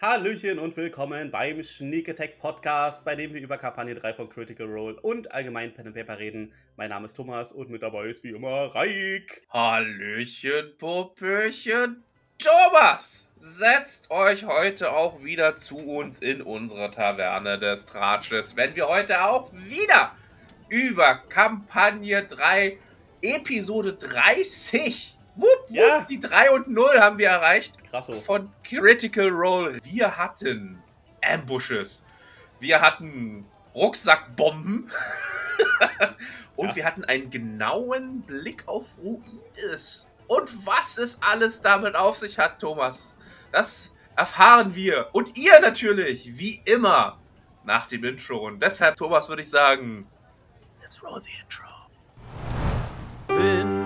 Hallöchen und willkommen beim Sneak Attack Podcast, bei dem wir über Kampagne 3 von Critical Role und allgemein Pen and Paper reden. Mein Name ist Thomas und mit dabei ist wie immer Raik. Hallöchen, Popöchen. Thomas, setzt euch heute auch wieder zu uns in unsere Taverne des Tratsches, wenn wir heute auch wieder über Kampagne 3, Episode 30 Wupp, wupp, Ja. die 3 und 0 haben wir erreicht Krasso. von Critical Role. Wir hatten Ambushes, wir hatten Rucksackbomben und Ja. wir hatten einen genauen Blick auf Ruides. Und was es alles damit auf sich hat, Thomas, das erfahren wir. Und ihr natürlich, wie immer, nach dem Intro. Und deshalb, Thomas, würde ich sagen, let's roll the intro. Wind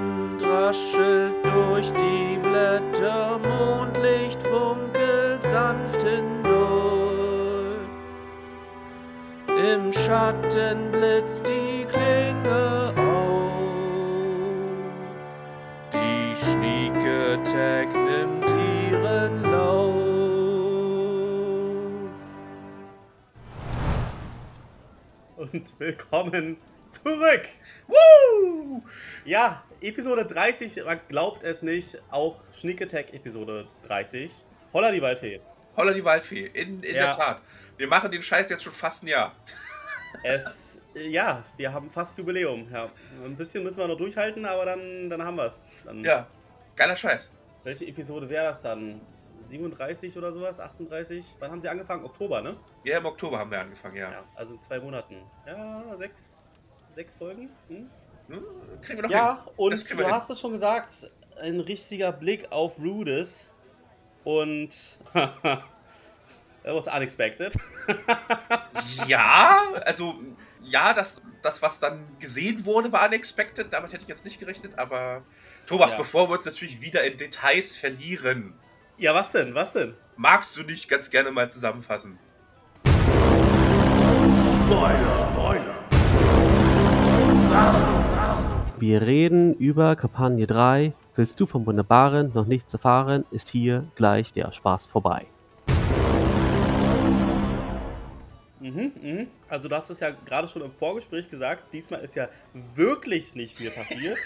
raschelt durch die Blätter, Mondlicht funkelt sanft hindurch. Im Schatten blitzt die Klinge auf. Die Schnieke Tag nimmt ihren Lauf. Und willkommen zurück. Woo! Ja, Episode 30, man glaubt es nicht, auch Sneak Attack Episode 30. Holla die Waldfee. Holla die Waldfee, in, in Ja. der Tat. Wir machen den Scheiß jetzt schon fast ein Jahr. Es, ja, wir haben fast Jubiläum. Ja. Ein bisschen müssen wir noch durchhalten, aber dann, dann haben wir es. Ja, geiler Scheiß. Welche Episode wäre das dann? 37 oder sowas? 38? Wann haben sie angefangen? Oktober, ne? Ja, im Oktober haben wir angefangen, ja. Ja, also in zwei Monaten. Ja, sechs, sechs Folgen? Hm? Hm, Kriegen wir doch Ja, hin. und du hin. hast es schon gesagt, ein richtiger Blick auf Rudes. Und that was unexpected. Ja, also, ja, das, das, was dann gesehen wurde, war unexpected. Damit hätte ich jetzt nicht gerechnet, aber. Thomas, Ja. bevor wir uns natürlich wieder in Details verlieren, ja, was denn? Was denn? magst du nicht ganz gerne mal zusammenfassen? Wir reden über Kampagne 3. Willst du vom Wunderbaren noch nichts erfahren, ist hier gleich der Spaß vorbei. Mhm, mhm. Also du hast es ja gerade schon im Vorgespräch gesagt, diesmal ist ja wirklich nicht viel passiert.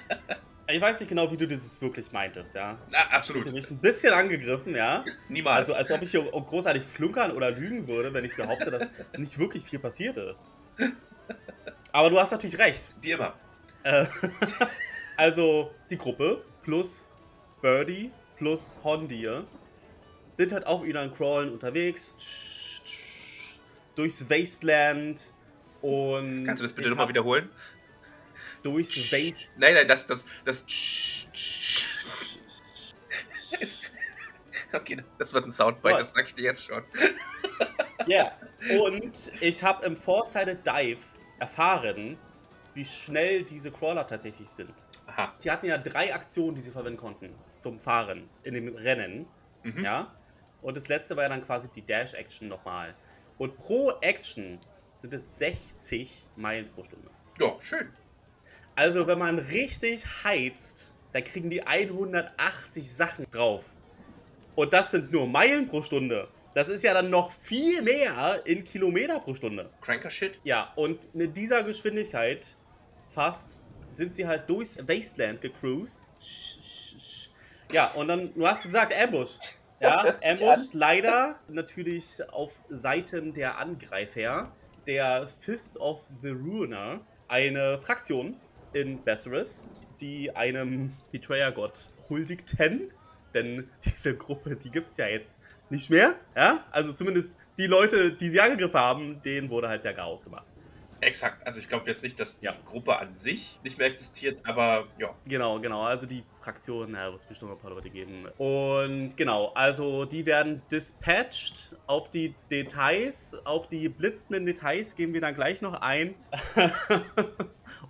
ich weiß nicht genau, wie du dieses wirklich meintest, ja. Na, Du absolut. mich ein bisschen angegriffen, ja. Niemals. Also als ob ich hier großartig flunkern oder lügen würde, wenn ich behaupte, dass nicht wirklich viel passiert ist. Aber du hast natürlich recht. Wie immer. Äh, also die Gruppe plus Birdie plus Hondir sind halt auf ihren Crawlen unterwegs durchs Wasteland und Kannst du das bitte nochmal wiederholen? Durchs Wasteland. Nein, nein, das, das, das. Okay, das wird ein Soundbite, das sag ich dir jetzt schon. Ja. Und ich habe im Four-Sided Dive erfahren, wie schnell diese Crawler tatsächlich sind. Aha. Die hatten ja drei Aktionen, die sie verwenden konnten zum Fahren in dem Rennen. Mhm. Ja. Und das letzte war ja dann quasi die Dash-Action nochmal. Und pro Action sind es 60 Meilen pro Stunde. Ja, schön. Also, wenn man richtig heizt, dann kriegen die 180 Sachen drauf. Und das sind nur Meilen pro Stunde. Das ist ja dann noch viel mehr in Kilometer pro Stunde. Cranker Shit. Ja, und mit dieser Geschwindigkeit fast sind sie halt durchs Wasteland gecruised. Ja, und dann, du hast gesagt, Ambush. Ja, Ambush leider natürlich auf Seiten der Angreifer, der Fist of the Ruiner, eine Fraktion in Besseris, die einem Betrayer-Gott huldigten. Denn diese Gruppe, die gibt's ja jetzt nicht mehr. Ja, also zumindest die Leute, die sie angegriffen haben, denen wurde halt der Chaos gemacht. Exakt. Also ich glaube jetzt nicht, dass die Ja. Gruppe an sich nicht mehr existiert, aber ja. Genau, genau. Also die Fraktion, na, wird es bestimmt noch ein paar Leute geben. Und genau, also die werden dispatched. Auf die Details, auf die blitzenden Details gehen wir dann gleich noch ein.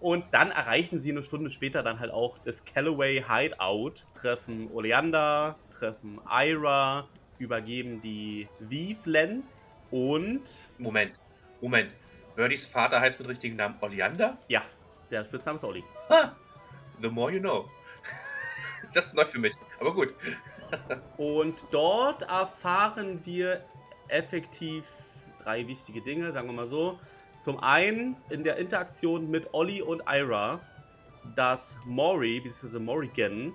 Und dann erreichen sie eine Stunde später dann halt auch das Callaway Hideout, treffen Oleander, treffen Ira, übergeben die Vive-Lens und Moment. Moment. Birdies Vater heißt mit richtigen Namen Oleander? ja, der Spitzname ist Olli. Ah, the more you know. Das ist neu für mich. Aber gut. Und dort erfahren wir effektiv drei wichtige Dinge, sagen wir mal so. Zum einen in der Interaktion mit Olli und Ira, dass Mori bzw. Morrigan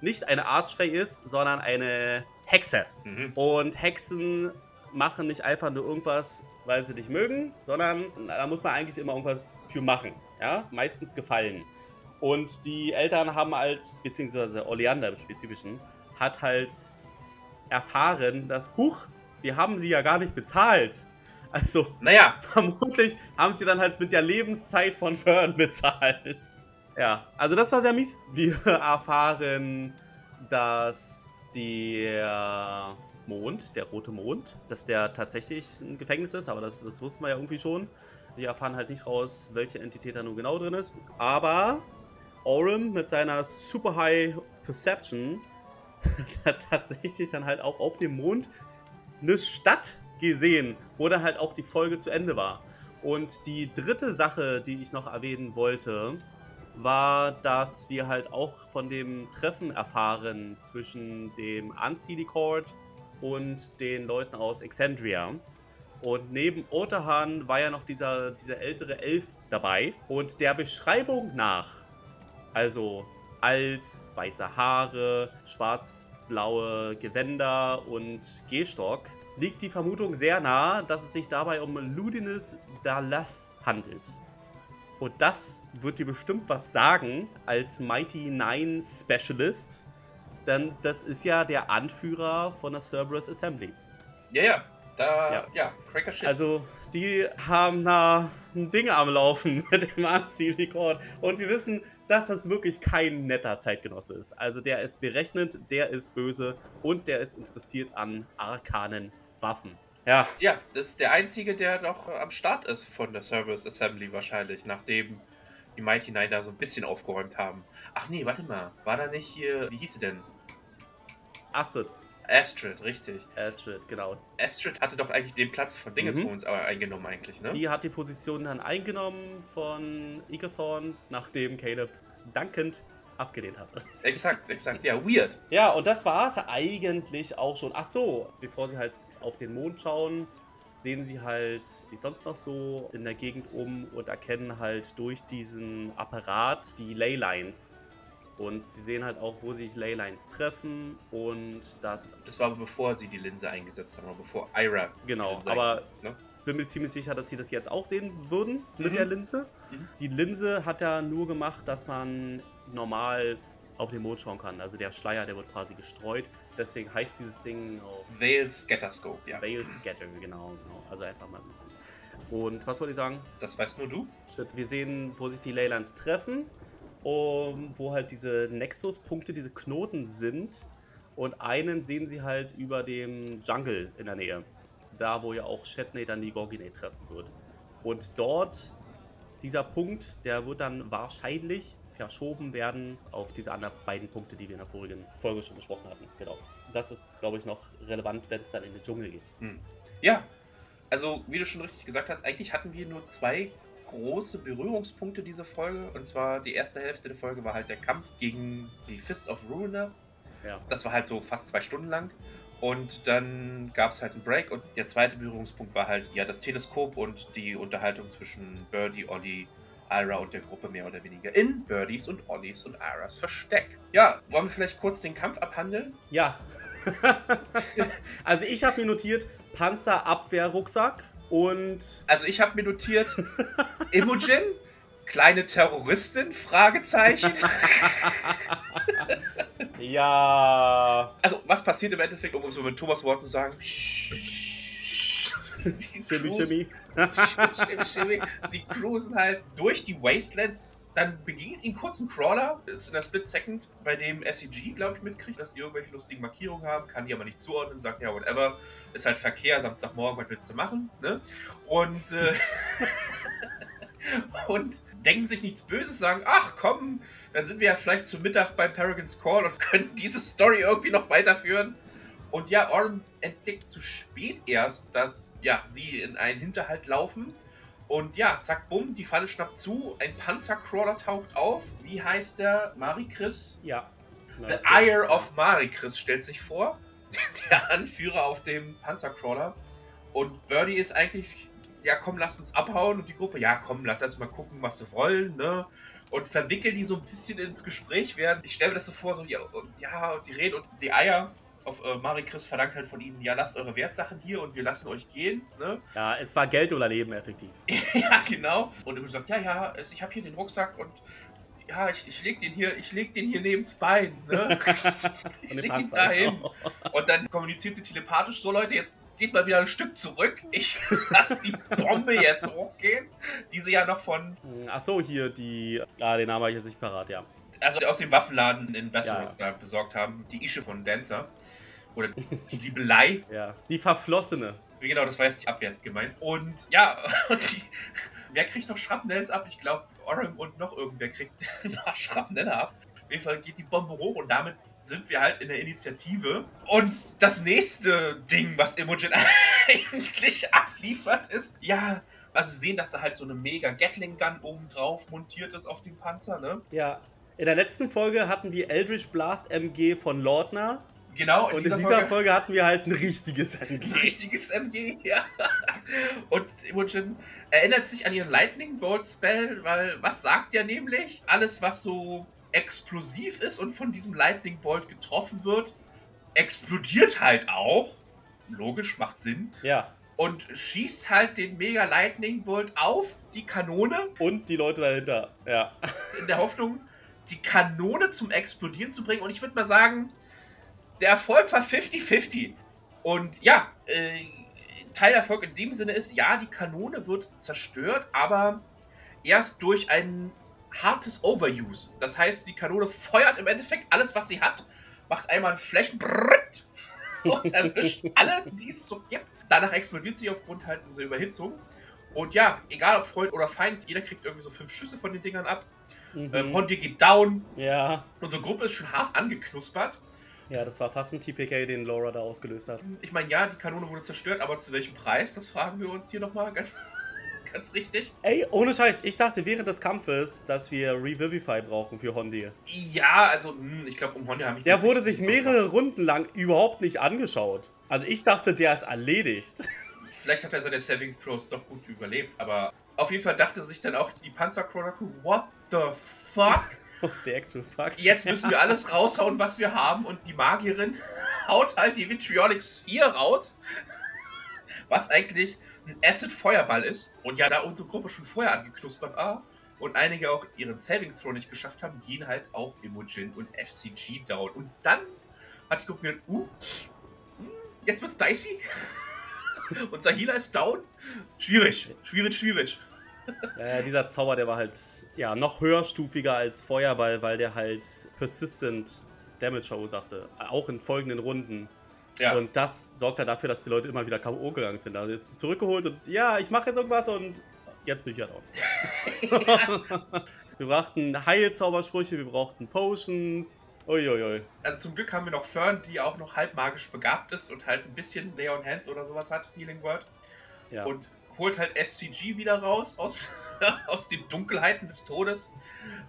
nicht eine Archfey ist, sondern eine Hexe. Mhm. Und Hexen machen nicht einfach nur irgendwas, weil sie dich mögen, sondern da muss man eigentlich immer irgendwas für machen. Ja, meistens gefallen. Und die Eltern haben halt, beziehungsweise Oleander im Spezifischen, hat halt erfahren, dass, huch, wir haben sie ja gar nicht bezahlt. Also Naja, vermutlich haben sie dann halt mit der Lebenszeit von Fern bezahlt. Ja, also das war sehr mies. Wir erfahren, dass der Mond, der rote Mond, dass der tatsächlich ein Gefängnis ist, aber das, das wussten wir ja irgendwie schon. Wir erfahren halt nicht raus, welche Entität da nur genau drin ist. Aber Orem mit seiner Super High Perception hat tatsächlich dann halt auch auf dem Mond eine Stadt gesehen, wo dann halt auch die Folge zu Ende war. Und die dritte Sache, die ich noch erwähnen wollte, war, dass wir halt auch von dem Treffen erfahren zwischen dem Unseelie und den Leuten aus Exandria. Und neben Otahan war ja noch dieser, dieser ältere Elf dabei. Und der Beschreibung nach, also alt, weiße Haare, schwarz-blaue Gewänder und Gehstock, liegt die Vermutung sehr nah, dass es sich dabei um Ludinus Dalath handelt. Und das wird dir bestimmt was sagen als Mighty Nine Specialist, denn das ist ja der Anführer von der Cerberus Assembly. ja, ja. Da, Ja. ja, Cracker Shit. Also, die haben da ein Ding am Laufen mit dem Anziehrekord. Und wir wissen, dass das wirklich kein netter Zeitgenosse ist. Also, der ist berechnet, der ist böse und der ist interessiert an arkanen Waffen. Ja, ja, das ist der einzige, der noch am Start ist von der Service Assembly wahrscheinlich, nachdem die Mighty Nine da so ein bisschen aufgeräumt haben. Ach nee, warte mal. War da nicht hier, wie hieß sie denn? Astrid. Astrid, richtig. Astrid, genau. Astrid hatte doch eigentlich den Platz von Dingenswohns Mhm. aber eingenommen eigentlich, ne? Die hat die Position dann eingenommen von Ikeforn, nachdem Caleb dankend abgelehnt hatte. Exakt, exakt. Ja, weird. Ja, und das war es eigentlich auch schon. Ach so, bevor sie halt auf den Mond schauen, sehen sie halt sich sonst noch so in der Gegend um und erkennen halt durch diesen Apparat die Leylines. Und sie sehen halt auch, wo sich Leylines treffen und das, Das war aber bevor sie die Linse eingesetzt haben, oder bevor Ira. genau, aber ne? bin mir ziemlich sicher, dass sie das jetzt auch sehen würden mit Mhm. der Linse. Mhm. Die Linse hat ja nur gemacht, dass man normal auf den Mond schauen kann. Also der Schleier, der wird quasi gestreut. Deswegen heißt dieses Ding auch Veil Scatterscope, ja. Veil Scatter, genau, genau. Also einfach mal so ein. Und was wollte ich sagen? Das weißt nur du. Shit, Wir sehen, wo sich die Leylines treffen, um, wo halt diese Nexus-Punkte, diese Knoten sind. Und einen sehen sie halt über dem Jungle in der Nähe. Da, wo ja auch Shetney dann die Gorgine treffen wird. Und dort, dieser Punkt, der wird dann wahrscheinlich verschoben werden auf diese anderen beiden Punkte, die wir in der vorigen Folge schon besprochen hatten. Genau. Das ist, glaube ich, noch relevant, wenn es dann in den Dschungel geht. Ja, also wie du schon richtig gesagt hast, eigentlich hatten wir nur zwei große Berührungspunkte dieser Folge. Und zwar die erste Hälfte der Folge war halt der Kampf gegen die Fist of Ruiner. Ja. Das war halt so fast zwei Stunden lang. Und dann gab es halt einen Break und der zweite Berührungspunkt war halt ja das Teleskop und die Unterhaltung zwischen Birdie, Olli, Ira und der Gruppe mehr oder weniger in Birdies und Ollis und Iras Versteck. Ja, wollen wir vielleicht kurz den Kampf abhandeln? Ja. also ich habe mir notiert Panzerabwehrrucksack und Also ich habe mir notiert, Imogen, kleine Terroristin, Fragezeichen. ja. Also was passiert im Endeffekt, um so mit Thomas Worten zu sagen? Sie Shimmy, cruisen- shimmy. Shimmy, shimmy. Sie cruisen halt durch die Wastelands. Dann begegnet ihnen kurz ein Crawler, ist in der Split Second, bei dem SEG, glaube ich, mitkriegt, dass die irgendwelche lustigen Markierungen haben, kann die aber nicht zuordnen, sagt ja, whatever, ist halt Verkehr, Samstagmorgen, was willst du machen, ne? Und, äh, und denken sich nichts Böses, sagen, ach komm, dann sind wir ja vielleicht zu Mittag bei Paragon's Call und können diese Story irgendwie noch weiterführen. Und ja, Orm entdeckt zu spät erst, dass ja, sie in einen Hinterhalt laufen. Und ja, zack, bumm, die Falle schnappt zu. Ein Panzercrawler taucht auf. Wie heißt der? Marikris. Ja. The Ire of Marikris stellt sich vor, der Anführer auf dem Panzercrawler. Und Birdie ist eigentlich, ja komm, lass uns abhauen. Und die Gruppe, ja komm, lass erst mal gucken, was sie wollen, ne? Und verwickeln die so ein bisschen ins Gespräch werden. Ich stelle mir das so vor, so, ja, und, ja, die reden und die Eier auf äh, Marikris verlangt halt von ihnen, ja, lasst eure Wertsachen hier und wir lassen euch gehen. Ne? Ja, es war Geld oder Leben effektiv. ja, genau. Und er sagt, ja, ja, ich habe hier den Rucksack und ja, ich, ich leg den hier, ich leg den hier neben's Bein, ne? ich leg ihn dahin. Und dann kommuniziert sie telepathisch, so Leute, jetzt geht mal wieder ein Stück zurück. Ich lasse die Bombe jetzt hochgehen. Die sie ja noch von. Ach so, hier die. Ah, den Namen habe ich jetzt nicht parat, ja. Also aus dem Waffenladen in Westeros ja. da besorgt haben. Die Ische von Dancer. Oder die Liebelei. Ja. Die Verflossene. Genau, das war jetzt die Abwehr gemeint. Und ja, und die, wer kriegt noch Schrapnells ab? Ich glaube, Orem und noch irgendwer kriegt ein paar Schrapnelle ab. Auf jeden Fall geht die Bombe hoch und damit sind wir halt in der Initiative. Und das nächste Ding, was Imogen eigentlich abliefert, ist, ja, also sehen, dass da halt so eine mega Gatling Gun oben drauf montiert ist auf dem Panzer, ne? Ja. In der letzten Folge hatten wir Eldritch Blast MG von Lordner. Genau. In und dieser in dieser Folge, Folge, hatten wir halt ein richtiges MG. Ein richtiges MG, ja. Und Imogen erinnert sich an ihren Lightning Bolt Spell, weil was sagt er nämlich? Alles, was so explosiv ist und von diesem Lightning Bolt getroffen wird, explodiert halt auch. Logisch, macht Sinn. Ja. Und schießt halt den Mega Lightning Bolt auf die Kanone. Und die Leute dahinter, ja. In der Hoffnung, die Kanone zum Explodieren zu bringen. Und ich würde mal sagen, der Erfolg war 50-50. Und ja, äh, Teilerfolg in dem Sinne ist, ja, die Kanone wird zerstört, aber erst durch ein hartes Overuse. Das heißt, die Kanone feuert im Endeffekt alles, was sie hat, macht einmal ein Flächenbrett und erwischt alle, die es so gibt. Danach explodiert sie aufgrund halt dieser Überhitzung. Und ja, egal ob Freund oder Feind, jeder kriegt irgendwie so fünf Schüsse von den Dingern ab. Mhm. Äh, Pontier geht down. Ja. Unsere Gruppe ist schon hart angeknuspert. Ja, das war fast ein TPK, den Laura da ausgelöst hat. Ich meine, ja, die Kanone wurde zerstört, aber zu welchem Preis? Das fragen wir uns hier nochmal ganz, ganz richtig. Ey, ohne Scheiß, ich dachte während des Kampfes, dass wir Revivify brauchen für Hondi. Ja, also, hm, ich glaube, um Hondi habe ich. Der wurde sich mehrere Runden lang überhaupt nicht angeschaut. Also, ich dachte, der ist erledigt. Vielleicht hat er seine Saving Throws doch gut überlebt, aber auf jeden Fall dachte sich dann auch die Panzercrawler Crew, what the fuck? The actual fuck. Jetzt müssen wir alles raushauen, was wir haben. Und die Magierin haut halt die Vitriolix 4 raus. Was eigentlich ein Acid-Feuerball ist. Und ja, da unsere Gruppe schon vorher angeknuspert war und einige auch ihren Saving Throw nicht geschafft haben, gehen halt auch Imogen und FCG down. Und dann hat die Gruppe gedacht, uh, hm, jetzt wird's dicey. Unser Healer ist down. Schwierig, schwierig, schwierig. Ja, dieser Zauber, der war halt ja noch höherstufiger als Feuerball, weil der halt persistent Damage verursachte. Auch in folgenden Runden. Ja. Und das sorgt halt dafür, dass die Leute immer wieder K.O. gegangen sind. Also jetzt zurückgeholt und ja, ich mache jetzt irgendwas und jetzt bin ich halt auch. wir brauchten Heilzaubersprüche, wir brauchten Potions. Uiuiui. Also zum Glück haben wir noch Fern, die auch noch halb magisch begabt ist und halt ein bisschen Leon Hands oder sowas hat, Healing Word. Ja. Und holt halt SCG wieder raus aus, aus den Dunkelheiten des Todes.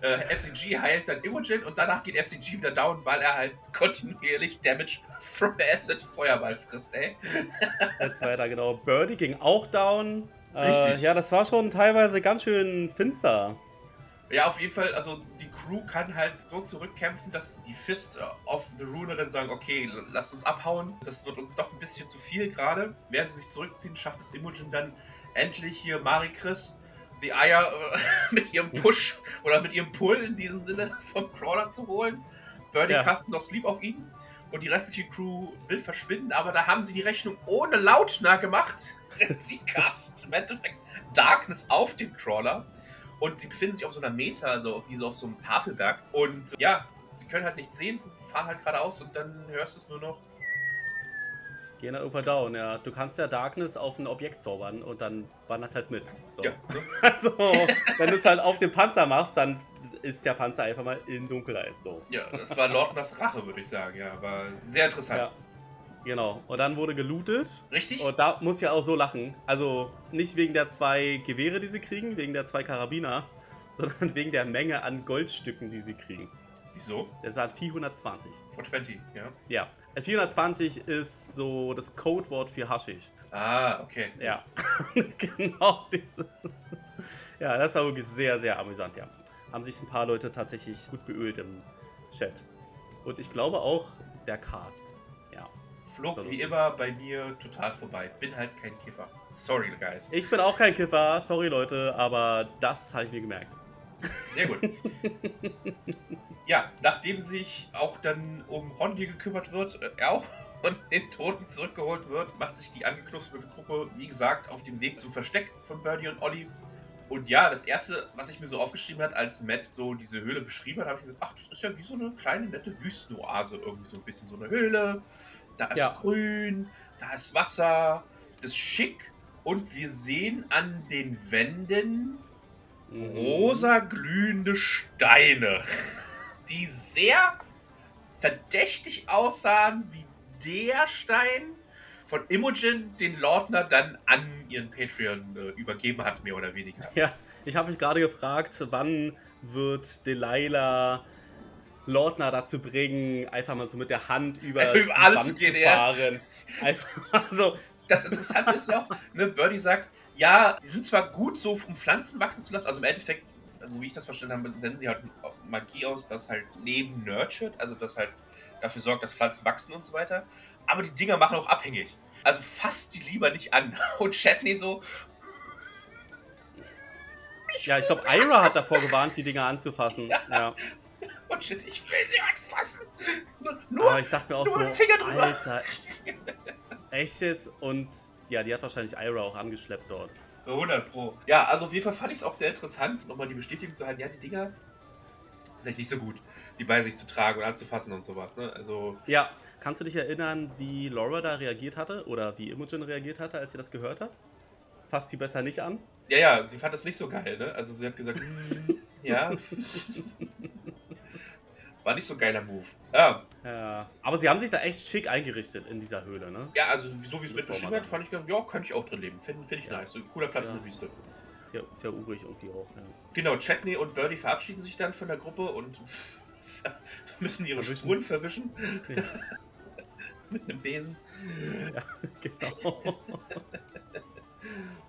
Äh, SCG heilt dann Imogen und danach geht SCG wieder down, weil er halt kontinuierlich Damage from Acid Feuerball frisst, ey. Jetzt weiter, genau. Birdie ging auch down. Äh, Richtig. Äh, ja, das war schon teilweise ganz schön finster. Ja, auf jeden Fall, also die Crew kann halt so zurückkämpfen, dass die Fist of the Runer dann sagen, okay, lasst uns abhauen. Das wird uns doch ein bisschen zu viel gerade. Während sie sich zurückziehen, schafft es Imogen dann endlich hier Marikris die Eier äh, mit ihrem Push oder mit ihrem Pull in diesem Sinne vom Crawler zu holen. Birdie ja. casten noch Sleep auf ihn und die restliche Crew will verschwinden, aber da haben sie die Rechnung ohne Lautner gemacht. sie casten im Endeffekt Darkness auf den Crawler und sie befinden sich auf so einer Mesa, also wie so auf so einem Tafelberg. Und ja, sie können halt nichts sehen, fahren halt geradeaus und dann hörst du es nur noch Gehen dann irgendwann down, ja. Du kannst ja Darkness auf ein Objekt zaubern und dann wandert halt mit. So. Ja. also, wenn du es halt auf den Panzer machst, dann ist der Panzer einfach mal in Dunkelheit. So. Ja, das war Lordners Rache, würde ich sagen, ja. War sehr interessant. Ja. Genau. Und dann wurde gelootet. Richtig. Und da muss ich ja auch so lachen. Also nicht wegen der zwei Gewehre, die sie kriegen, wegen der zwei Karabiner, sondern wegen der Menge an Goldstücken, die sie kriegen. Wieso? Das waren 420. 420, ja. Ja. 420 ist so das Codewort für Haschisch. Ah, okay. Ja. genau diese. Ja, das war wirklich sehr, sehr amüsant, ja. Haben sich ein paar Leute tatsächlich gut beölt im Chat. Und ich glaube auch der Cast. Flog wie immer bei mir total vorbei. Bin halt kein Kiffer. Sorry, guys. Ich bin auch kein Kiffer, sorry Leute, aber das habe ich mir gemerkt. Sehr gut. ja, nachdem sich auch dann um Rondi gekümmert wird, äh, er auch und den Toten zurückgeholt wird, macht sich die angeknusterte Gruppe, wie gesagt, auf den Weg zum Versteck von Birdie und Olli. Und ja, das erste, was ich mir so aufgeschrieben hat, als Matt so diese Höhle beschrieben hat, habe ich gesagt, ach, das ist ja wie so eine kleine nette Wüstenoase, irgendwie so ein bisschen so eine Höhle. Da ist Ja. grün, da ist Wasser, das ist schick. Und wir sehen an den Wänden Mhm. rosa glühende Steine, die sehr verdächtig aussahen wie der Stein von Imogen, den Lordner dann an ihren Patreon äh, übergeben hat, mehr oder weniger. Ja, ich habe mich gerade gefragt, wann wird Delilah Lordner dazu bringen, einfach mal so mit der Hand über Einfach über alle zu gehen, ja. fahren. Einfach so. Das Interessante ist ja auch, ne, Birdie sagt, ja, die sind zwar gut so, um Pflanzen wachsen zu lassen, also im Endeffekt, also wie ich das verstanden habe, senden sie halt Magie aus, das halt Leben nurtured, also das halt dafür sorgt, dass Pflanzen wachsen und so weiter. Aber die Dinger machen auch abhängig. Also fasst die lieber nicht an. Und Chatney so, Ja, ich glaube, Ira hat davor gewarnt, die Dinger anzufassen. Ja. Und shit, ich will sie anfassen. Nur, nur Aber ich dachte mir auch so. Alter. Echt jetzt? Und ja, die hat wahrscheinlich Ira auch angeschleppt dort. 100 Pro. Ja, also auf jeden Fall fand ich es auch sehr interessant, nochmal die Bestätigung zu halten, ja, die Dinger vielleicht nicht so gut, die bei sich zu tragen und anzufassen und sowas, ne? Also, Ja, kannst du dich erinnern, wie Laura da reagiert hatte? Oder wie Imogen reagiert hatte, als sie das gehört hat? Fasst sie besser nicht an? ja, ja, sie fand das nicht so geil, ne? Also sie hat gesagt, "Hm, ja. War nicht so ein geiler Move. Ja, Ja. Aber sie haben sich da echt schick eingerichtet in dieser Höhle, ne? ja also so wie es mit beschrieben hat, fand ich, ja, könnte ich auch drin leben. Finde find ich Ja. nice. So cooler Platz Ja. in der Wüste. Ist ja, ist ja urig irgendwie auch. Ja. Genau, Chatney und Birdie verabschieden sich dann von der Gruppe und müssen ihre Verwischen. Spuren verwischen. Ja. mit einem Besen. genau.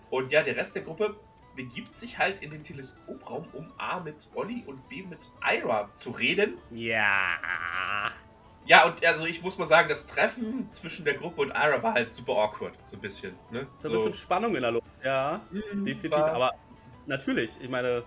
Und ja, der Rest der Gruppe begibt sich halt in den Teleskopraum, um A mit Olli und B mit Ira zu reden. ja. Ja, und also ich muss mal sagen, das Treffen zwischen der Gruppe und Ira war halt super awkward, so ein bisschen. Ne? So ein bisschen Spannung in der Luft. Ja, Mhm, definitiv. war- Aber natürlich, ich meine,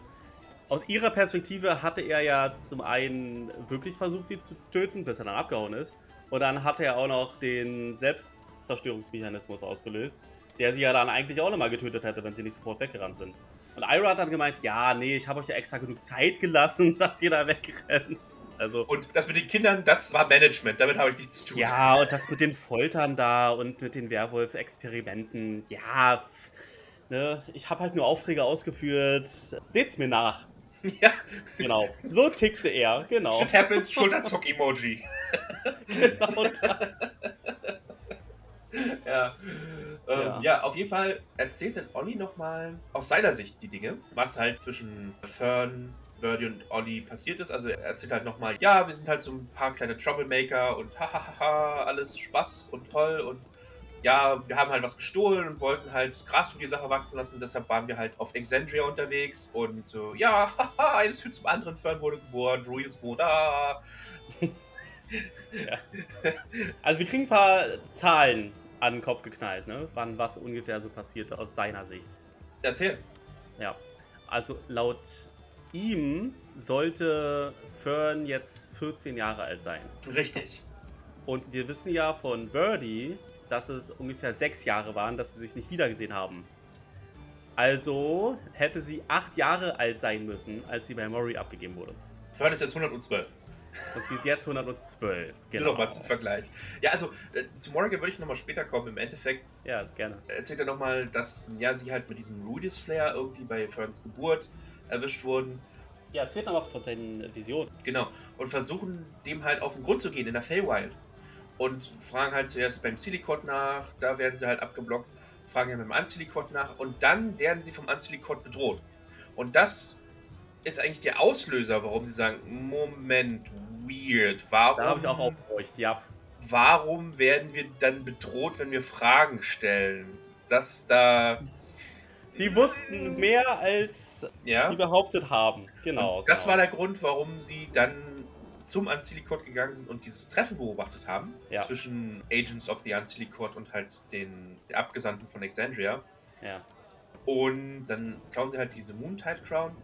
aus ihrer Perspektive hatte er ja zum einen wirklich versucht, sie zu töten, bis er dann abgehauen ist. Und dann hat er auch noch den Selbstzerstörungsmechanismus ausgelöst, der sie ja dann eigentlich auch nochmal getötet hätte, wenn sie nicht sofort weggerannt sind. Und Ira hat dann gemeint, ja, nee, ich habe euch ja extra genug Zeit gelassen, dass ihr da wegrennt. Also, Und das mit den Kindern, das war Management, damit habe ich nichts zu tun. ja, und das mit den Foltern da und mit den Werwolf-Experimenten, ja, ne, ich habe halt nur Aufträge ausgeführt. Seht's mir nach. ja. Genau. So tickte er, genau. Shit happens, Schulterzuck-Emoji. Genau das. Ja. Ähm, Ja. ja. auf jeden Fall erzählt dann Olli nochmal aus seiner Sicht die Dinge, was halt zwischen Fern, Birdie und Olli passiert ist. Also er erzählt halt nochmal, ja, wir sind halt so ein paar kleine Troublemaker und hahaha, alles Spaß und toll und ja, wir haben halt was gestohlen und wollten halt Gras um die Sache wachsen lassen, deshalb waren wir halt auf Exandria unterwegs und äh, ja, haha, eines führt zum anderen, Fern wurde geboren, Rui ist da. Also wir kriegen ein paar Zahlen an den Kopf geknallt, ne? Wann was ungefähr so passierte aus seiner Sicht. Erzähl. Ja. Also laut ihm sollte Fern jetzt 14 Jahre alt sein. Richtig. Und wir wissen ja von Birdie, dass es ungefähr sechs Jahre waren, dass sie sich nicht wiedergesehen haben. Also hätte sie acht Jahre alt sein müssen, als sie bei Maury abgegeben wurde. Fern ist jetzt 112. Und sie ist jetzt 112. Nur Genau. nochmal zum Vergleich. Ja, also äh, zu Morrigan würde ich nochmal später kommen. Im Endeffekt Ja, gerne. erzählt er nochmal, dass ja, sie halt mit diesem Rudis Flair irgendwie bei Ferns Geburt erwischt wurden. Ja, erzählt nochmal von seinen Visionen. Genau. Und versuchen dem halt auf den Grund zu gehen in der Feywild. Und fragen halt zuerst beim Silicot nach, da werden sie halt abgeblockt, fragen ja beim Ancilicot nach und dann werden sie vom Ancilicot bedroht. Und das ist eigentlich der Auslöser, warum sie sagen, Moment, weird. Warum, Da habe ich auch aufgehorcht, ja. warum werden wir dann bedroht, wenn wir Fragen stellen? Das da. Die wussten mehr, als Ja. sie behauptet haben. Genau. Das genau. war der Grund, warum sie dann zum Ancilicot gegangen sind und dieses Treffen beobachtet haben Ja. zwischen Agents of the Ancilicot und halt den Abgesandten von Exandria. Ja. Und dann klauen sie halt diese Moontide Crown.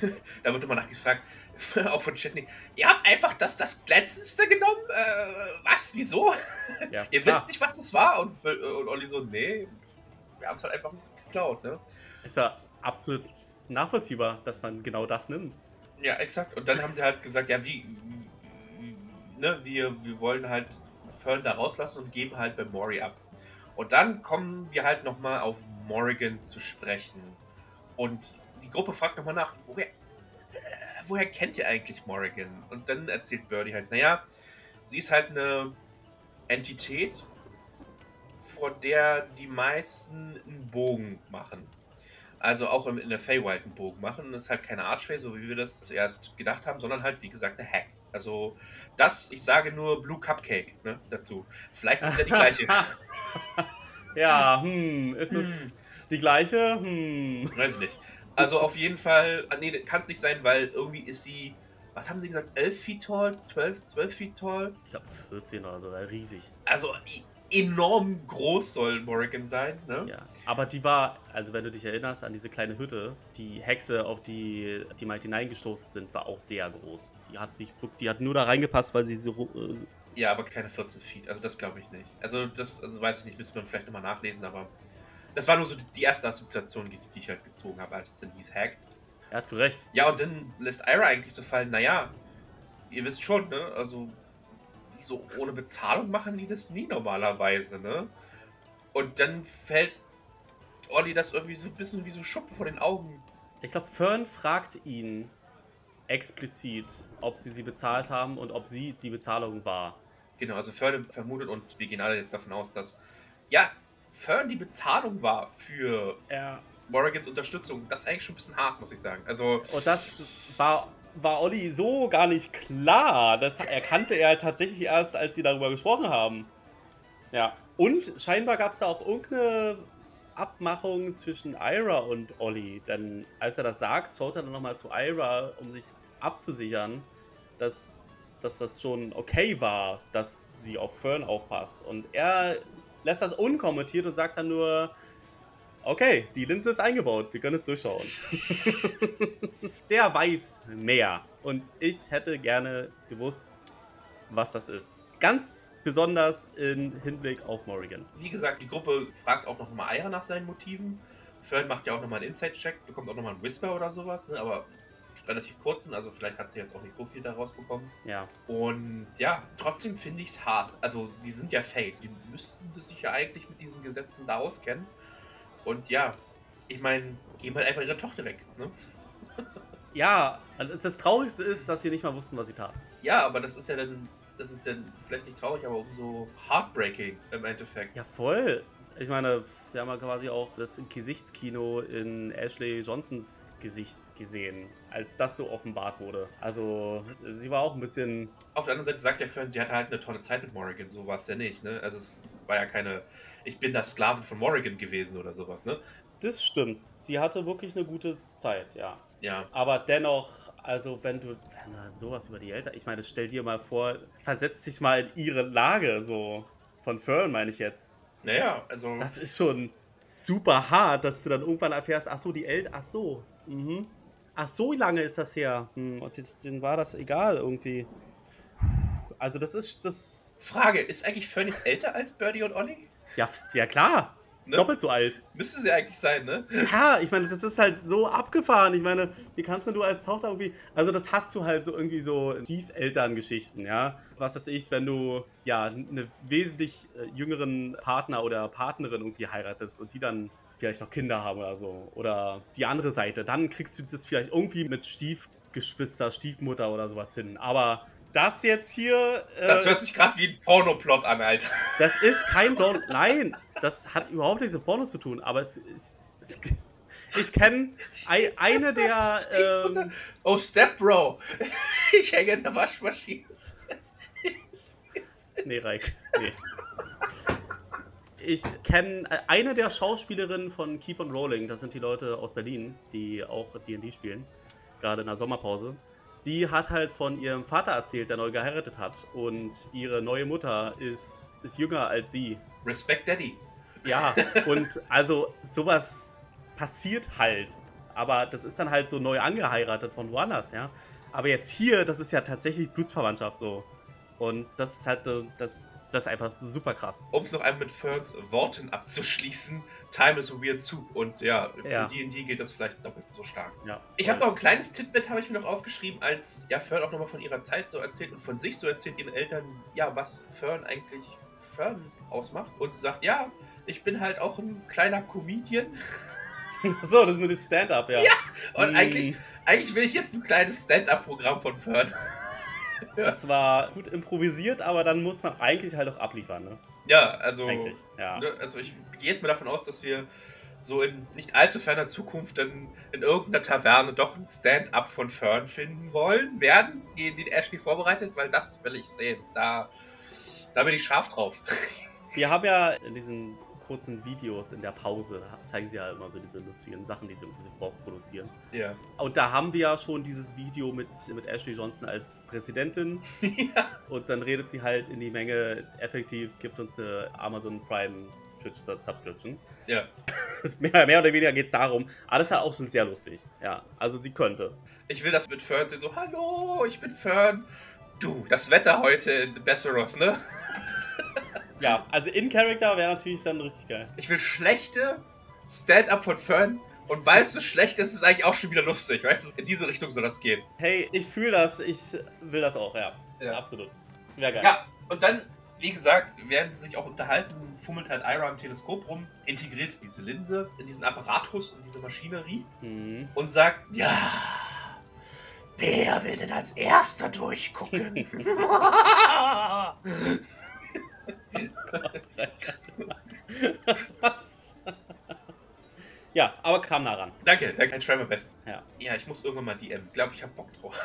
da wird immer nachgefragt, auch von Chetney, ihr habt einfach das, das Glänzendste genommen? Äh, was? Wieso? ja. Ihr wisst nicht, was das war? Und, und Olli so, nee, wir haben es halt einfach geklaut, ne? Ist ja absolut nachvollziehbar, dass man genau das nimmt. Ja, exakt. Und dann haben sie halt gesagt, ja, wie, ne, wir, wir wollen halt Fern da rauslassen und geben halt bei Mori ab. Und dann kommen wir halt nochmal auf Morrigan zu sprechen. Und die Gruppe fragt nochmal nach, woher, äh, woher kennt ihr eigentlich Morrigan? Und dann erzählt Birdie halt, naja, sie ist halt eine Entität, vor der die meisten einen Bogen machen. Also auch in, der Feywild einen Bogen machen. Das ist halt keine Archway, so wie wir das zuerst gedacht haben, sondern halt, wie gesagt, eine Hack. Also das, ich sage nur Blue Cupcake ne, dazu. Vielleicht ist es ja die gleiche. Ja, hm, ist es die gleiche? Hm. Weiß ich nicht. Also auf jeden Fall, ah, nee, kann es nicht sein, weil irgendwie ist sie, was haben sie gesagt, 11 Feet tall, 12, 12 Feet tall? Ich glaube 14 oder so, riesig. Also enorm groß soll Morrigan sein, ne? Ja. Aber die war, also wenn du dich erinnerst an diese kleine Hütte, die Hexe, auf die die mal hineingestoßen sind, war auch sehr groß. Die hat sich, die hat nur da reingepasst, weil sie so. Äh, Ja, aber keine 14 Feet, also das glaube ich nicht. Also das also weiß ich nicht, müsste man vielleicht nochmal nachlesen, aber das war nur so die- erste Assoziation, die, die ich halt gezogen habe, als es dann hieß Hack. ja, zu Recht. Ja, und dann lässt Ira eigentlich so fallen, naja, ihr wisst schon, ne? Also, so ohne Bezahlung machen die das nie normalerweise, ne? Und dann fällt Olli das irgendwie so ein bisschen wie so Schuppen vor den Augen. Ich glaube, Fern fragt ihn explizit, ob sie sie bezahlt haben und ob sie die Bezahlung war. Genau, also Fern vermutet und wir gehen alle jetzt davon aus, dass, ja, Fern die Bezahlung war für Ja. Morrigans Unterstützung. Das ist eigentlich schon ein bisschen hart, muss ich sagen. Also, Und das war, war Olli so gar nicht klar. Das erkannte er tatsächlich erst, als sie darüber gesprochen haben. Ja. Und scheinbar gab es da auch irgendeine Abmachung zwischen Ira und Olli. Denn als er das sagt, schaut er dann nochmal zu Ira, um sich abzusichern, dass, dass das schon okay war, dass sie auf Fern aufpasst. Und er lässt das unkommentiert und sagt dann nur, okay, die Linse ist eingebaut, wir können es durchschauen. Der weiß mehr. Und ich hätte gerne gewusst, was das ist. Ganz besonders in Hinblick auf Morrigan. wie gesagt, die Gruppe fragt auch noch mal Ira nach seinen Motiven. Fern macht ja auch nochmal einen Inside-Check, bekommt auch nochmal einen Whisper oder sowas, ne? aber relativ kurzen, also vielleicht hat sie jetzt auch nicht so viel daraus bekommen. Ja. Und ja, trotzdem finde ich es hart. Also, die sind ja Fakes. Die müssten sich ja eigentlich mit diesen Gesetzen da auskennen. Und ja, ich meine, geben halt einfach ihre Tochter weg. Ne? Ja, das Traurigste ist, dass sie nicht mal wussten, was sie taten. Ja, aber das ist ja dann, das ist dann vielleicht nicht traurig, aber umso heartbreaking im Endeffekt. Ja, voll. Ich meine, wir haben ja quasi auch das Gesichtskino in Ashley Johnsons Gesicht gesehen, als das so offenbart wurde. Also, sie war auch ein bisschen. Auf der anderen Seite sagt der Fern, sie hatte halt eine tolle Zeit mit Morrigan, so war es ja nicht, ne? Also es war ja keine, ich bin das Sklavin von Morrigan gewesen oder sowas, ne? Das stimmt. Sie hatte wirklich eine gute Zeit, ja. Ja. Aber dennoch, also wenn du, wenn du sowas über die Eltern, ich meine, stell dir mal vor, versetz dich mal in ihre Lage, so. Von Fern meine ich jetzt. Naja, also. Das ist schon super hart, dass du dann irgendwann erfährst, ach so, die Eltern, ach so, mhm. Ach so lange ist das her. Hm, und denen war das egal irgendwie. Also das ist, das, Frage, ist eigentlich jetzt älter als Birdie und Olli? ja, ja klar, Ne? doppelt so alt. Müsste sie eigentlich sein, ne? Ja, ich meine, das ist halt so abgefahren. Ich meine, wie kannst denn du als Tochter irgendwie. Also, das hast du halt so irgendwie so Stiefelterngeschichten, ja. Was weiß ich, wenn du ja eine wesentlich äh, jüngeren Partner oder Partnerin irgendwie heiratest und die dann vielleicht noch Kinder haben oder so. Oder die andere Seite, dann kriegst du das vielleicht irgendwie mit Stiefgeschwister, Stiefmutter oder sowas hin. Aber das jetzt hier. Äh, Das hört sich gerade wie ein Pornoplot an, Alter. das ist kein Porno. Nein, das hat überhaupt nichts mit Pornos zu tun, aber es ist. Ich kenne eine der. Ähm, oh, Step Bro. Ich hänge in der Waschmaschine nee, Reik. Nee. Ich kenne eine der Schauspielerinnen von Keep on Rolling. Das sind die Leute aus Berlin, die auch DD spielen. Gerade in der Sommerpause. Die hat halt von ihrem Vater erzählt, der neu geheiratet hat. Und ihre neue Mutter ist, ist jünger als sie. Respect Daddy. Ja, und also sowas passiert halt. Aber das ist dann halt so neu angeheiratet von woanders, ja. Aber jetzt hier, das ist ja tatsächlich Blutsverwandtschaft so. Und das ist halt, äh, das, das ist einfach super krass. Um es noch einmal mit Ferns Worten abzuschließen, Time is a weird soup. Und ja, für Ja. D&D geht das vielleicht doppelt so stark. Ja, Ich habe noch ein kleines Titbit, habe ich mir noch aufgeschrieben, als ja, Fern auch nochmal von ihrer Zeit so erzählt und von sich so erzählt, ihren Eltern, ja, was Fern eigentlich Fern ausmacht. Und sie sagt, ja, ich bin halt auch ein kleiner Comedian. So, das mit dem Stand-up, ja. Ja, Und Mm, eigentlich, eigentlich will ich jetzt ein kleines Stand-up-Programm von Fern. Das war gut improvisiert, aber dann muss man eigentlich halt auch abliefern, ne? Ja, also, Eigentlich, ja. ne, also ich gehe jetzt mal davon aus, dass wir so in nicht allzu ferner Zukunft dann in irgendeiner Taverne doch ein Stand-up von Fern finden wollen, werden, den, den Ashley vorbereitet, weil das will ich sehen. Da, da bin ich scharf drauf. Wir haben ja in diesen kurzen Videos in der Pause, zeigen sie ja immer so diese lustigen Sachen, die sie so vorproduzieren. Ja. Und da haben wir ja schon dieses Video mit, mit Ashley Johnson als Präsidentin. ja. Und dann redet sie halt in die Menge, effektiv gibt uns eine Amazon Prime Twitch Subscription. Ja. mehr, mehr oder weniger geht es darum. Aber das ist halt auch schon sehr lustig. Ja, also sie könnte. Ich will das mit Fern sehen, so, hallo, ich bin Fern. Du, das Wetter heute in Besseros, ne? Ja, also in Character wäre natürlich dann richtig geil. Ich will schlechte Stand-up von Fern. Und weil es so schlecht ist, ist es eigentlich auch schon wieder lustig. Weißt du, in diese Richtung soll das gehen. Hey, ich fühle das, ich will das auch, ja. Ja. Absolut. Wäre geil. Ja, und dann, wie gesagt, während sie sich auch unterhalten, fummelt halt Ira am Teleskop rum, integriert diese Linse in diesen Apparatus und diese Maschinerie Mhm. und sagt, ja, wer will denn als erster durchgucken? Was? ja, aber kam nah ran. danke, danke, ein Schreiber besten. Ja. Ja, ich muss irgendwann mal DM. Ich glaube, ich habe Bock drauf.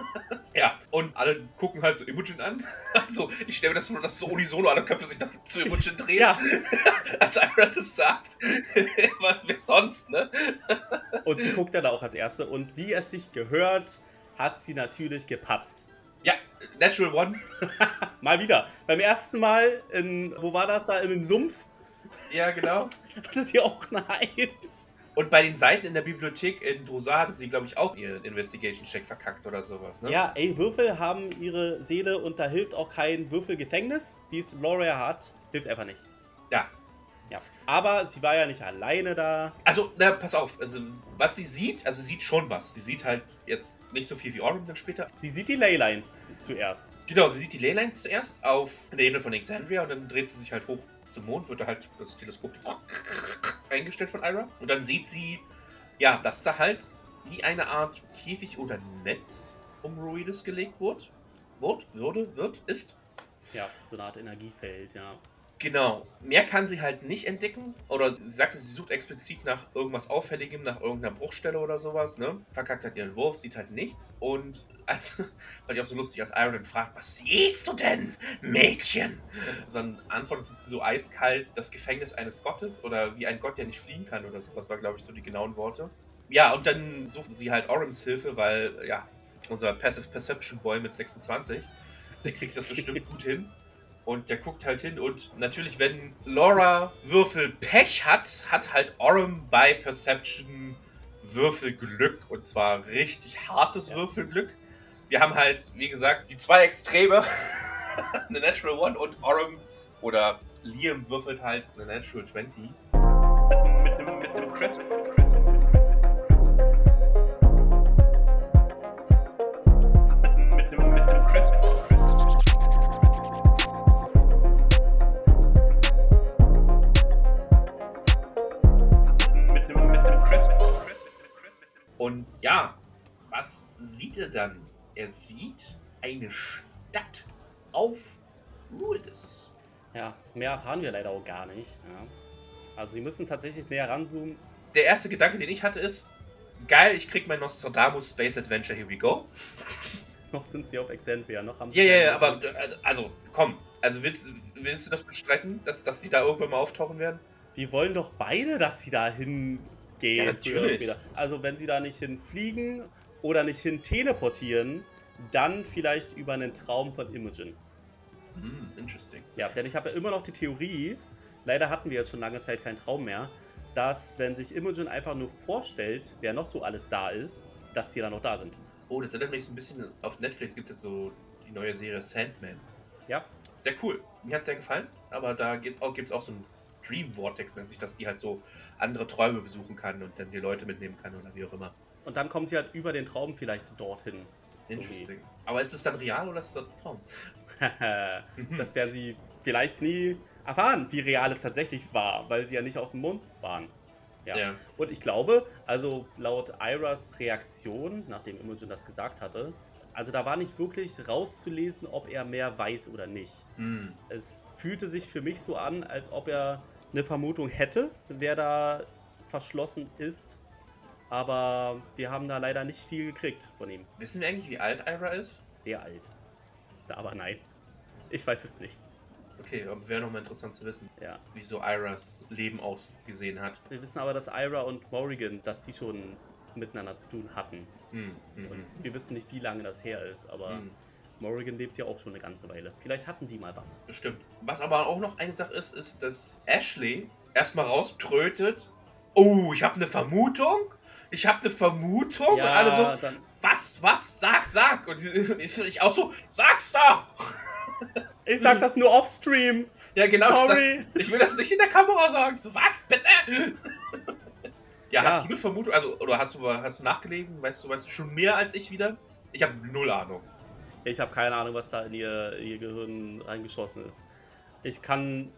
ja, und alle gucken halt so Imogen an. Also, ich stelle mir das vor, dass so unisono alle Köpfe sich nach zu Imogen drehen. Ja, Als Ira das sagt. Was wir sonst, ne? und sie guckt ja da auch als Erste. Und wie es sich gehört, hat sie natürlich gepatzt. Ja, Natural One. Mal wieder. Beim ersten Mal, in, wo war das da, im Sumpf, Ja, genau. hatte sie auch eine Eins. Und bei den Seiten in der Bibliothek in Drosar hatte sie, glaube ich, auch ihren Investigation-Check verkackt oder sowas, ne? Ja, ey, Würfel haben ihre Seele und da hilft auch kein Würfelgefängnis, wie es Laura hat. Hilft einfach nicht. Ja. Ja. Aber sie war ja nicht alleine da. Also, na, pass auf. Also, was sie sieht, also sie sieht schon was. Sie sieht halt jetzt nicht so viel wie Orm dann später. Sie sieht die Leylines zuerst. Genau, sie sieht die Leylines zuerst auf der Ebene von Alexandria und dann dreht sie sich halt hoch zum Mond, wird da halt das Teleskop eingestellt von Ira. Und dann sieht sie, ja, dass da halt wie eine Art Käfig oder Netz um Ruides gelegt wurde. Wurde, würde, wird, ist. Ja, so eine Art Energiefeld, ja. Genau. Mehr kann sie halt nicht entdecken. Oder sie sagte, sie sucht explizit nach irgendwas Auffälligem, nach irgendeiner Bruchstelle oder sowas, ne? Verkackt hat ihren Wurf, sieht halt nichts. Und als, fand ich auch so lustig, als Iron fragt, was siehst du denn, Mädchen? Dann antwortet sie so eiskalt, das Gefängnis eines Gottes oder wie ein Gott, der nicht fliehen kann oder sowas, war, glaube ich, so die genauen Worte. Ja, und dann sucht sie halt Orams Hilfe, weil, ja, unser Passive Perception Boy mit 26, der kriegt das bestimmt gut hin. Und der guckt halt hin und natürlich, wenn Laura Würfel Pech hat, hat halt Orem bei Perception Würfelglück. Und zwar richtig hartes Ja. Würfelglück. Wir haben halt, wie gesagt, die zwei Extreme. eine Natural One und Orem oder Liam würfelt halt eine Natural 20. Mit einem, mit einem Crit. Und ja, was sieht er dann? Er sieht eine Stadt auf Lourdes. Ja, mehr erfahren wir leider auch gar nicht. Ja. Also sie müssen tatsächlich näher ranzoomen. der erste Gedanke, den ich hatte, ist, geil, ich krieg mein Nostradamus Space Adventure, here we go. Noch sind sie auf Exandria, noch haben sie. Ja, ja, ja, aber äh, also, komm. Also willst, willst du das bestreiten, dass, dass die da irgendwann mal auftauchen werden? Wir wollen doch beide, dass sie da hingehen. Ja, früher oder später. Also, wenn sie da nicht hinfliegen oder nicht hin teleportieren, dann vielleicht über einen Traum von Imogen. Hm, interesting. Ja, denn ich habe ja immer noch die Theorie, leider hatten wir jetzt schon lange Zeit keinen Traum mehr, dass, wenn sich Imogen einfach nur vorstellt, wer noch so alles da ist, dass die dann noch da sind. Oh, das erinnert mich so ein bisschen, auf Netflix gibt es so die neue Serie Sandman. Ja, Sehr cool. Mir hat es sehr gefallen, aber da gibt es auch, gibt's auch so ein Dream Vortex, nennt sich das, die halt so andere Träume besuchen kann und dann die Leute mitnehmen kann oder wie auch immer. und dann kommen sie halt über den Traum vielleicht dorthin. Interesting. Aber ist es dann real oder ist es ein Traum? das werden sie vielleicht nie erfahren, wie real es tatsächlich war, weil sie ja nicht auf dem Mond waren. Ja. Ja. Und ich glaube, also laut Iras Reaktion, nachdem Imogen das gesagt hatte, also da war nicht wirklich rauszulesen, ob er mehr weiß oder nicht. Hm. Es fühlte sich für mich so an, als ob er eine Vermutung hätte, wer da verschlossen ist. Aber wir haben da leider nicht viel gekriegt von ihm. Wissen wir eigentlich, wie alt Ira ist? Sehr alt. Aber nein, ich weiß es nicht. Okay, aber wäre nochmal interessant zu wissen, Ja. wie so Iras Leben ausgesehen hat. Wir wissen aber, dass Ira und Morrigan, dass die schon miteinander zu tun hatten. Hm. Hm. Und wir wissen nicht, wie lange das her ist, aber Hm. Morrigan lebt ja auch schon eine ganze Weile. Vielleicht hatten die mal was. Bestimmt. Was aber auch noch eine Sache ist, ist, dass Ashley erstmal rauströtet. Oh, ich habe eine Vermutung. Ich habe eine Vermutung. und alle so, dann. was, was, sag, sag. Und ich auch so, sag's doch. Ich sag das nur offstream. Ja, genau. Sorry. Ich, sag, ich will das nicht in der Kamera sagen. So, was, bitte? Ja, Ja. hast du eine Vermutung? Also, oder hast du, hast du nachgelesen? Weißt du, weißt du schon mehr als ich wieder? Ich habe null Ahnung. Ich habe keine Ahnung, was da in ihr, in ihr Gehirn reingeschossen ist. Ich kann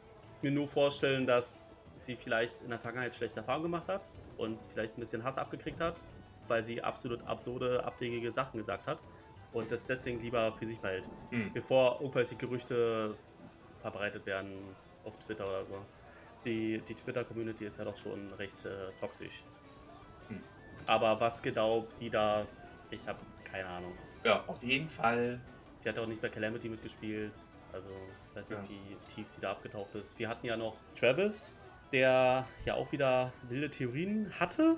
mir nur vorstellen, dass sie vielleicht in der Vergangenheit schlechte Erfahrungen gemacht hat und vielleicht ein bisschen Hass abgekriegt hat, weil sie absolut absurde, abwegige Sachen gesagt hat und das deswegen lieber für sich behält, Hm. bevor irgendwelche Gerüchte verbreitet werden auf Twitter oder so. Die, die Twitter-Community ist ja doch schon recht äh, toxisch. Hm. Aber was genau sie da, ich habe keine Ahnung. Ja, auf jeden Fall. Sie hat auch nicht bei Calamity mitgespielt. Also, ich weiß nicht, Ja. wie tief sie da abgetaucht ist. Wir hatten ja noch Travis, der ja auch wieder wilde Theorien hatte.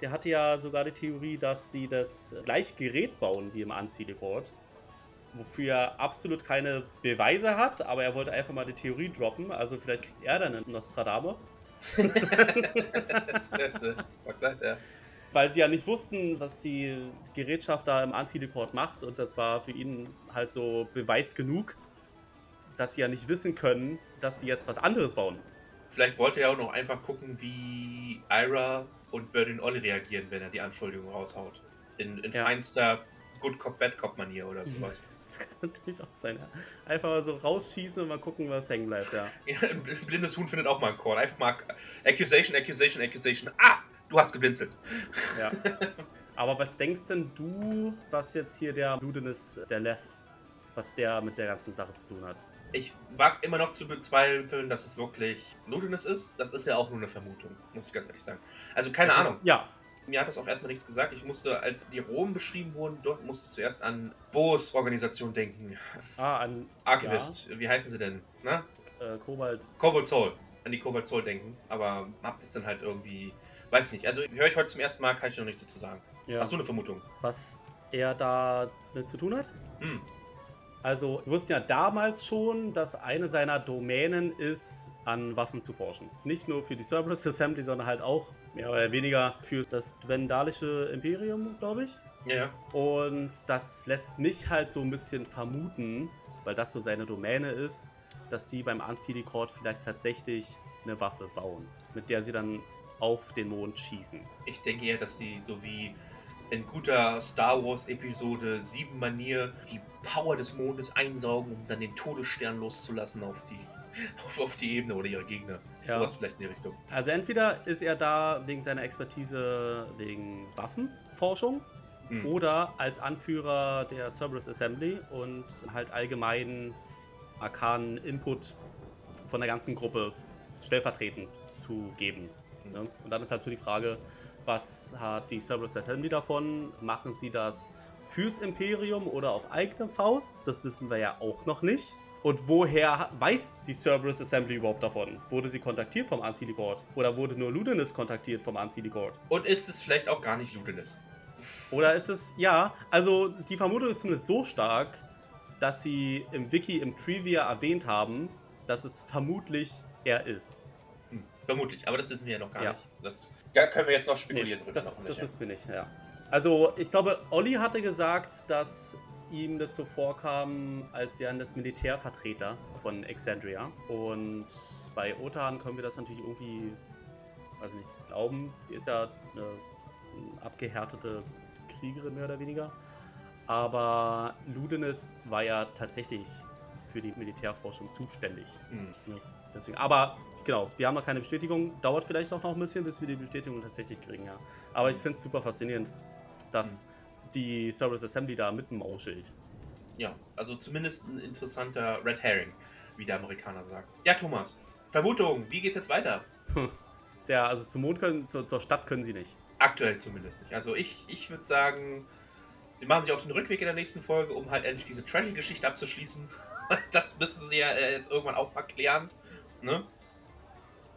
Der hatte ja sogar die Theorie, dass die das gleiche Gerät bauen wie im Unsealed Wofür er absolut keine Beweise hat, aber er wollte einfach mal die Theorie droppen. Also vielleicht kriegt er dann einen Nostradamus. Was sagt er? Weil sie ja nicht wussten, was die Gerätschaft da im Unsealed macht. Und das war für ihn halt so Beweis genug, dass sie ja nicht wissen können, dass sie jetzt was anderes bauen. Vielleicht wollte er auch noch einfach gucken, wie Ira und Berdin Olli reagieren, wenn er die Anschuldigung raushaut. In, in Ja. feinster Good Cop, Bad Cop Manier oder sowas. Das kann natürlich auch sein. Ja. Einfach mal so rausschießen und mal gucken, was hängen bleibt. Ja. Ja, ein blindes Huhn findet auch mal einen Korn. Einfach mal Accusation, Accusation, Accusation. Ah, du hast geblinzelt. ja. Aber was denkst denn du, was jetzt hier der Ludenis, der Lev, was der mit der ganzen Sache zu tun hat? Ich wage immer noch zu bezweifeln, dass es wirklich Lutinous ist. Das ist ja auch nur eine Vermutung, muss ich ganz ehrlich sagen. Also keine Das Ahnung. Ist, ja, Mir hat das auch erstmal nichts gesagt. Ich musste, als die Rom beschrieben wurden, dort musste ich zuerst an Bo's Organisation denken. ah, an Archivist, wie heißen sie denn? Na? äh, Kobalt. Cobalt Soul. An die Cobalt Soul denken. Aber hab das dann halt irgendwie. Weiß ich nicht. Also höre ich heute zum ersten Mal, kann ich noch nichts dazu sagen. Ja. Hast du eine Vermutung? Was er da mit zu tun hat? Hm. Also, wir wussten ja damals schon, dass eine seiner Domänen ist, an Waffen zu forschen. Nicht nur für die Cerberus Assembly, sondern halt auch mehr oder weniger für das Dwendalische Imperium, glaube ich. Ja, ja. Und das lässt mich halt so ein bisschen vermuten, weil das so seine Domäne ist, dass die beim Court vielleicht tatsächlich eine Waffe bauen, mit der sie dann auf den Mond schießen. Ich denke eher, dass die so wie in guter Star Wars Episode 7 Manier die Power des Mondes einsaugen, um dann den Todesstern loszulassen auf die, auf, auf die Ebene oder ihre Gegner. Ja. Sowas vielleicht in die Richtung. Also entweder ist er da wegen seiner Expertise wegen Waffenforschung Hm. oder als Anführer der Cerberus Assembly und halt allgemeinen arkanen Input von der ganzen Gruppe stellvertretend zu geben. Ne? Und dann ist halt so die Frage, was hat die Cerberus Assembly davon? Machen sie das fürs Imperium oder auf eigene Faust? Das wissen wir ja auch noch nicht. Und woher weiß die Cerberus Assembly überhaupt davon? Wurde sie kontaktiert vom Anciligord? Oder wurde nur Ludinus kontaktiert vom Anciligord? Und ist es vielleicht auch gar nicht Ludinus? Oder ist es, ja, also die Vermutung ist zumindest so stark, dass sie im Wiki, im Trivia erwähnt haben, dass es vermutlich er ist. Hm, vermutlich, aber das wissen wir ja noch gar Ja. nicht. Das, da können wir jetzt noch spekulieren Nee, das, noch das wissen wir nicht, ja. Also, ich glaube, Olli hatte gesagt, dass ihm das so vorkam, als wären das Militärvertreter von Exandria. Und bei Otan können wir das natürlich irgendwie, weiß ich nicht, glauben. Sie ist ja eine abgehärtete Kriegerin, mehr oder weniger. Aber Ludenis war ja tatsächlich für die Militärforschung zuständig. Hm. Ja, deswegen. Aber genau, wir haben noch keine Bestätigung. Dauert vielleicht auch noch ein bisschen, bis wir die Bestätigung tatsächlich kriegen, ja. Aber ich finde es super faszinierend, dass die Service Assembly da mitmauschelt. Ja, also zumindest ein interessanter Red Herring, wie der Amerikaner sagt. Ja, Thomas, Vermutung, wie geht's jetzt weiter? Ja, also zum Mond können, zur, zur Stadt können sie nicht. Aktuell zumindest nicht. Also ich, ich würde sagen, sie machen sich auf den Rückweg in der nächsten Folge, um halt endlich diese Tragedy-Geschichte abzuschließen. das müssen sie ja äh, jetzt irgendwann auch mal klären. Ne?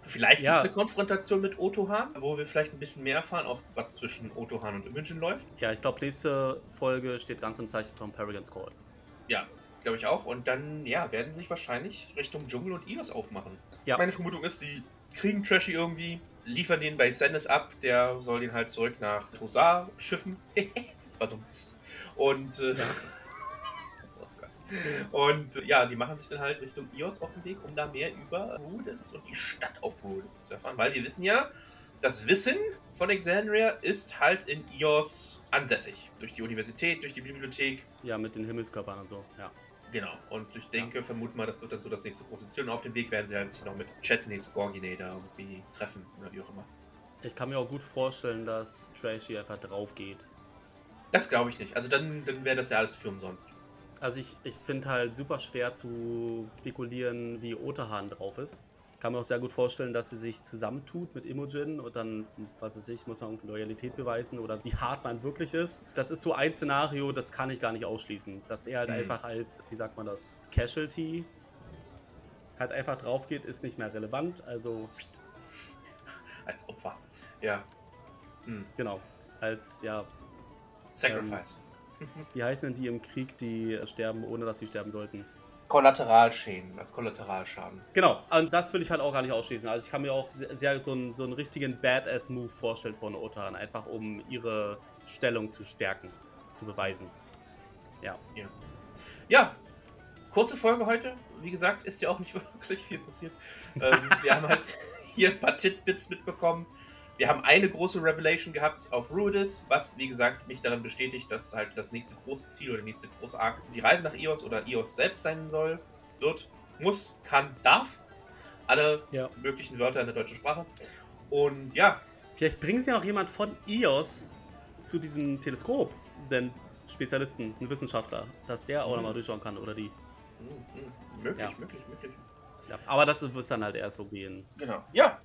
Vielleicht Ja. eine Konfrontation mit Otohan, wo wir vielleicht ein bisschen mehr erfahren, auch was zwischen Otohan und Imogen läuft. Ja, ich glaube, nächste Folge steht ganz im Zeichen von Paragons Call. Ja, glaube ich auch. Und dann, ja, werden sie sich wahrscheinlich Richtung Dschungel und Ios aufmachen. Ja. Meine Vermutung ist, die kriegen Trashy irgendwie, liefern den bei Stennis ab, der soll den halt zurück nach Rosar schiffen. Und, äh, Gott. und äh, ja, die machen sich dann halt Richtung Ios auf den Weg, um da mehr über Rhodes und die Stadt auf Rhodes zu erfahren. Weil wir wissen ja, das Wissen von Exandria ist halt in Ios ansässig. Durch die Universität, durch die Bibliothek, Ja, mit den Himmelskörpern und so, ja. Genau, und ich denke, vermute mal, das wird dann so das nächste große Ziel. Und auf dem Weg werden sie halt sich noch mit Chetneys Gorgine da irgendwie treffen, oder wie auch immer. Ich kann mir auch gut vorstellen, dass Trashy einfach drauf geht. Das glaube ich nicht. Also dann, dann wäre das ja alles für umsonst. Also ich, ich finde halt super schwer zu spekulieren, wie Otahan drauf ist. Kann mir auch sehr gut vorstellen, dass sie sich zusammentut mit Imogen und dann, was weiß ich, muss man irgendwie Loyalität beweisen oder wie hart man wirklich ist. Das ist so ein Szenario, das kann ich gar nicht ausschließen. Dass er halt Mhm. einfach als, wie sagt man das, Casualty halt einfach drauf geht, ist nicht mehr relevant. Also, Als Opfer. Ja. Hm. genau, als, ja, Sacrifice. Wie heißen denn die im Krieg, die sterben, ohne dass sie sterben sollten? Kollateralschäden, als Kollateralschaden. Genau, und das will ich halt auch gar nicht ausschließen. Also ich kann mir auch sehr, sehr so, einen, so einen richtigen Badass-Move vorstellen von Otan, einfach um ihre Stellung zu stärken, zu beweisen. Ja, Ja, kurze Folge heute. Wie gesagt, ist ja auch nicht wirklich viel passiert. ähm, wir haben halt hier ein paar Titbits mitbekommen. Wir haben eine große Revelation gehabt auf Ruidus, was, wie gesagt, mich daran bestätigt, dass halt das nächste große Ziel oder der nächste große Arc die Reise nach Ios oder Ios selbst sein soll, wird, muss, kann, darf. Alle Ja. möglichen Wörter in der deutschen Sprache. Und ja, vielleicht bringen sie ja noch jemand von EOS zu diesem Teleskop, den Spezialisten, einen Wissenschaftler, dass der auch Mhm. nochmal durchschauen kann oder die. mh, mh, möglich, Ja. möglich, möglich. Ja, aber das wird dann halt erst so gehen. Genau. Ja,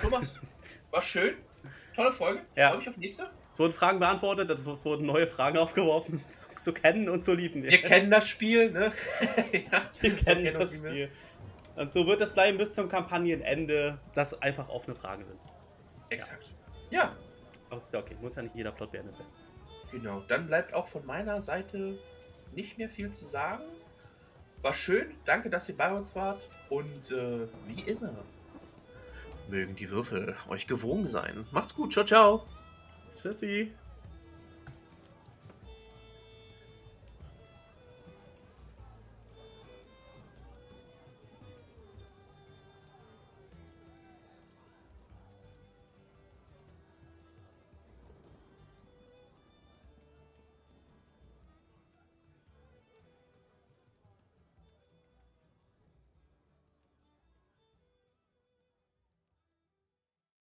Thomas, war schön. Tolle Folge. Ja. Freue mich auf nächste. Es wurden Fragen beantwortet, es wurden neue Fragen aufgeworfen, zu kennen und zu lieben. Wir kennen das Spiel, ne? ja, Wir kennen das wir. Spiel. Und so wird es bleiben bis zum Kampagnenende, dass einfach offene Fragen sind. Exakt. Ja, Aber es ist ja okay, muss ja nicht jeder Plot beendet werden. genau. Dann bleibt auch von meiner Seite nicht mehr viel zu sagen. War schön. Danke, dass ihr bei uns wart. Und äh, wie immer, mögen die Würfel euch gewogen sein. Macht's gut. Ciao, ciao. Tschüssi.